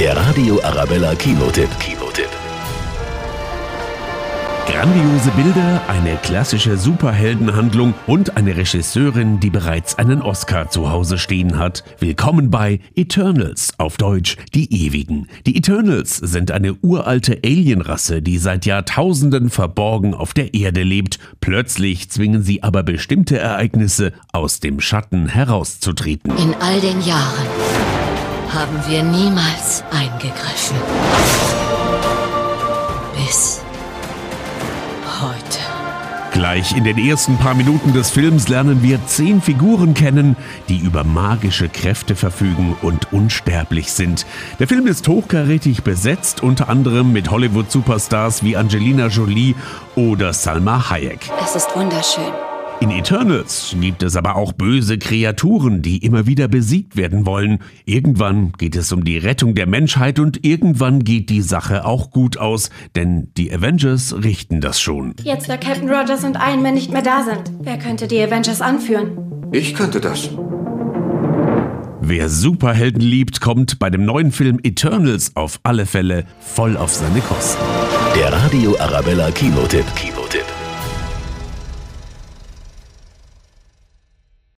Der Radio Arabella Kinotipp. Kinotipp. Grandiose Bilder, eine klassische Superheldenhandlung und eine Regisseurin, die bereits einen Oscar zu Hause stehen hat. Willkommen bei Eternals, auf Deutsch die Ewigen. Die Eternals sind eine uralte Alienrasse, die seit Jahrtausenden verborgen auf der Erde lebt. Plötzlich zwingen sie aber bestimmte Ereignisse aus dem Schatten herauszutreten. In all den Jahren haben wir niemals eingegriffen. Bis heute. Gleich in den ersten paar Minuten des Films lernen wir zehn Figuren kennen, die über magische Kräfte verfügen und unsterblich sind. Der Film ist hochkarätig besetzt, unter anderem mit Hollywood-Superstars wie Angelina Jolie oder Salma Hayek. Es ist wunderschön. In Eternals gibt es aber auch böse Kreaturen, die immer wieder besiegt werden wollen. Irgendwann geht es um die Rettung der Menschheit und irgendwann geht die Sache auch gut aus, denn die Avengers richten das schon. Jetzt, da Captain Rogers und Iron Man nicht mehr da sind. Wer könnte die Avengers anführen? Ich könnte das. Wer Superhelden liebt, kommt bei dem neuen Film Eternals auf alle Fälle voll auf seine Kosten. Der Radio Arabella Kinotipp. Kinotipp.